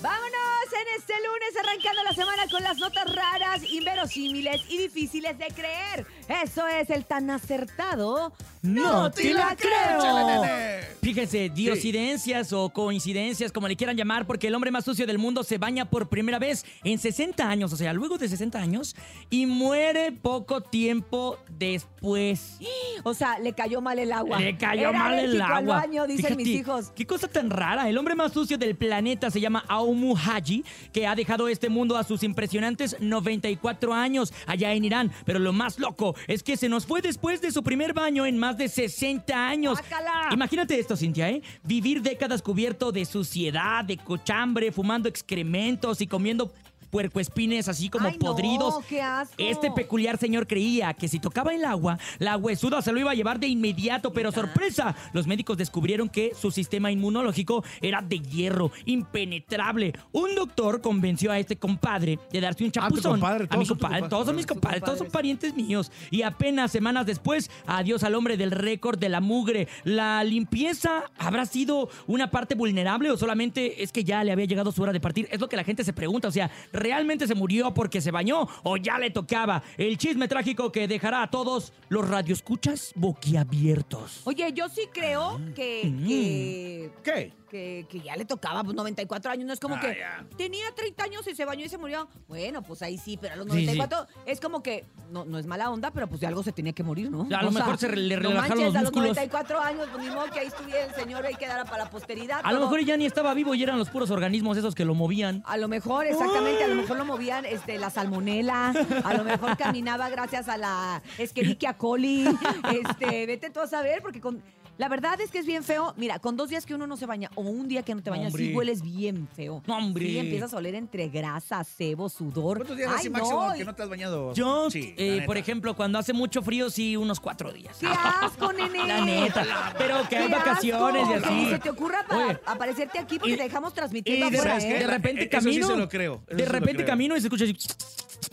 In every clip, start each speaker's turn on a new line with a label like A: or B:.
A: Vámonos en este lunes arrancando la semana con las notas raras, inverosímiles y difíciles de creer. Eso es el tan acertado.
B: ¡No te la creo!
C: nene!
B: Fíjense, diosidencias o coincidencias, como le quieran llamar, porque el hombre más sucio del mundo se baña por primera vez en 60 años, o sea, luego de 60 años, y muere poco tiempo después.
A: O sea, le cayó mal el agua.
B: Le cayó
A: Era
B: mal el
A: al
B: agua.
A: baño, dicen mis
B: Fíjate,
A: hijos.
B: Qué cosa tan rara. El hombre más sucio del planeta se llama Aumu Haji, que ha dejado este mundo a sus impresionantes 94 años allá en Irán. Pero lo más loco es que se nos fue después de su primer baño en más de 60 años.
A: ¡Guácala!
B: Imagínate esto, Cintia, ¿eh? Vivir décadas cubierto de suciedad, de cochambre, fumando excrementos y comiendo puercoespines así como
A: Ay, no,
B: podridos.
A: qué asco.
B: Este peculiar señor creía que si tocaba el agua, la huesuda se lo iba a llevar de inmediato, pero sorpresa, los médicos descubrieron que su sistema inmunológico era de hierro, impenetrable. Un doctor convenció a este compadre de darse un
C: Ah,
B: chapuzón.
C: compadre,
B: a
C: todos
B: mi
C: son tus
B: compadre,
C: compadres.
B: todos son mis compadres, todos son parientes míos. Y apenas semanas después, adiós al hombre del récord de la mugre. ¿La limpieza habrá sido una parte vulnerable o solamente es que ya le había llegado su hora de partir? Es lo que la gente se pregunta. O sea, ¿realmente se murió porque se bañó o ya le tocaba? El chisme trágico que dejará a todos los radioescuchas boquiabiertos.
A: Oye, yo sí creo que,
B: Mm.
A: que,
C: ¿Qué?
A: que, que ya le tocaba pues, 94 años. No es como
C: Ah,
A: que
C: ya.
A: tenía 30 años y se bañó y se murió. Bueno, pues ahí sí, pero a los
B: Sí, sí.
A: 94 es como que no, no es mala onda, pero pues de algo se tenía que morir, ¿no?
B: A lo
A: O sea,
B: mejor se re- le
A: no
B: relajaron
A: manches,
B: los
A: a los
B: músculos.
A: 94 años, pues ni modo que ahí estuviera el señor y quedara para la posteridad.
B: A lo
A: todo.
B: mejor ya ni estaba vivo y eran los puros organismos esos que lo movían.
A: A lo mejor, exactamente, lo mejor lo movían este, la salmonela, a lo mejor caminaba gracias a la Escherichia coli, este, vete tú a saber, porque con, la verdad es que es bien feo, mira, con dos días que uno no se baña, o un día que no te bañas, sí hueles bien feo.
B: No, hombre.
A: Sí, empiezas a oler entre grasa, sebo, sudor.
C: ¿Cuántos días
A: Ay,
C: así
A: no,
C: máximo
A: y-
C: que no te has bañado?
B: Yo,
C: Sí, la
B: eh,
C: neta.
B: por ejemplo, cuando hace mucho frío, sí, unos cuatro días.
A: ¡Qué asco, nene!
B: La neta. Pero que hay
A: ¡Qué
B: vacaciones y
A: asco!
B: así.
A: Que ni se te ocurra para
B: Oye,
A: aparecerte aquí porque
B: y-
A: te dejamos
B: Y
A: transmitiendo
B: de,
A: afuera,
C: ¿sabes qué?
A: ¿eh?
B: de repente
C: Eso sí
B: camino.
C: se lo creo, eso
B: De
C: sí lo
B: repente
C: creo.
B: camino y se escucha así.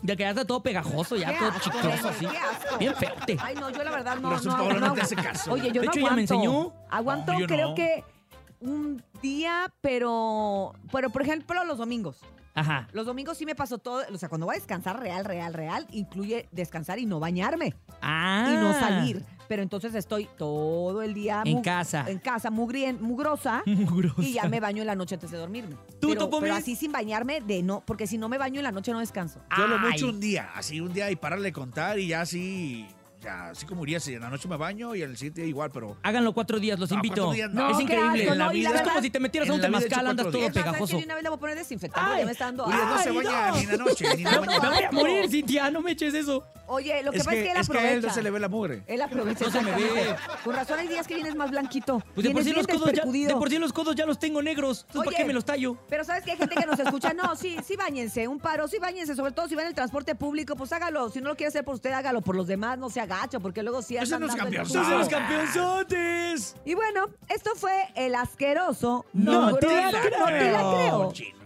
B: Ya que ya está todo pegajoso, ya todo
A: asco,
B: chicloso así.
A: qué asco.
B: Bien feote.
A: Ay, no, yo la verdad no.
C: Razón,
A: no,
C: Paola, no
A: no
C: te hace
A: aguanto.
C: caso.
A: Oye, yo
B: De
A: no
B: hecho, ella me
A: aguanto.
B: enseñó.
A: Aguanto,
C: No,
A: creo
C: no.
A: que un día, pero. Pero, por ejemplo, los domingos.
B: Ajá.
A: Los domingos sí me paso todo. O sea, cuando voy a descansar real, real, real, incluye descansar y no bañarme.
B: Ah.
A: Y no salir. Pero entonces estoy todo el día.
B: En casa.
A: En casa, mugrien- mugrosa.
B: Mugrosa.
A: Y ya me baño en la noche antes de dormirme.
B: ¿Tú,
A: pero,
B: Topo,
A: pero
B: ves?
A: así sin bañarme, de no. Porque si no me baño en la noche no descanso.
C: Yo lo
B: Ay.
C: mucho un día, así un día y pararle de contar y ya así, ya así como iría, si en la noche me baño y el siguiente día igual, pero...
B: Háganlo cuatro días, los
C: No,
B: invito.
C: cuatro días no.
B: es increíble.
A: asco,
C: En la
A: no, y la
C: vida-
B: es como si te metieras a un
C: la
B: temazcal, andas todo pegajoso.
A: Una vez le voy a poner desinfectante ya me está dando.
C: Urias, no se
A: ¡Ay,
C: baña ni en la noche, ni en la
B: Me
C: mañana.
B: voy a
A: asco.
B: morir, Cintia, no me eches eso.
A: Oye, lo que
C: Es
A: pasa es que él
C: es que a él
A: aprovecha.
C: no se le ve la mugre.
A: Él aprovecha.
B: No se me ve.
A: Con razón hay días que vienes más blanquito.
B: Pues de por, sí los codos ya, de por sí los codos ya los tengo negros. Entonces, ¿para qué me los tallo?
A: Pero sabes que hay gente que nos escucha, no, sí, sí bañense, un paro, sí bañense, sobre todo si va en el transporte público, pues hágalo, si no lo quiere hacer por usted, hágalo por los demás, no se agacho, porque luego sí andan
C: no es
A: dando el
C: campeón.
A: tubo.
C: Ese no es
B: campeonzotes!
A: Y bueno, esto fue el asqueroso
B: No te la
A: mugroso, no te la
B: creo.
A: creo.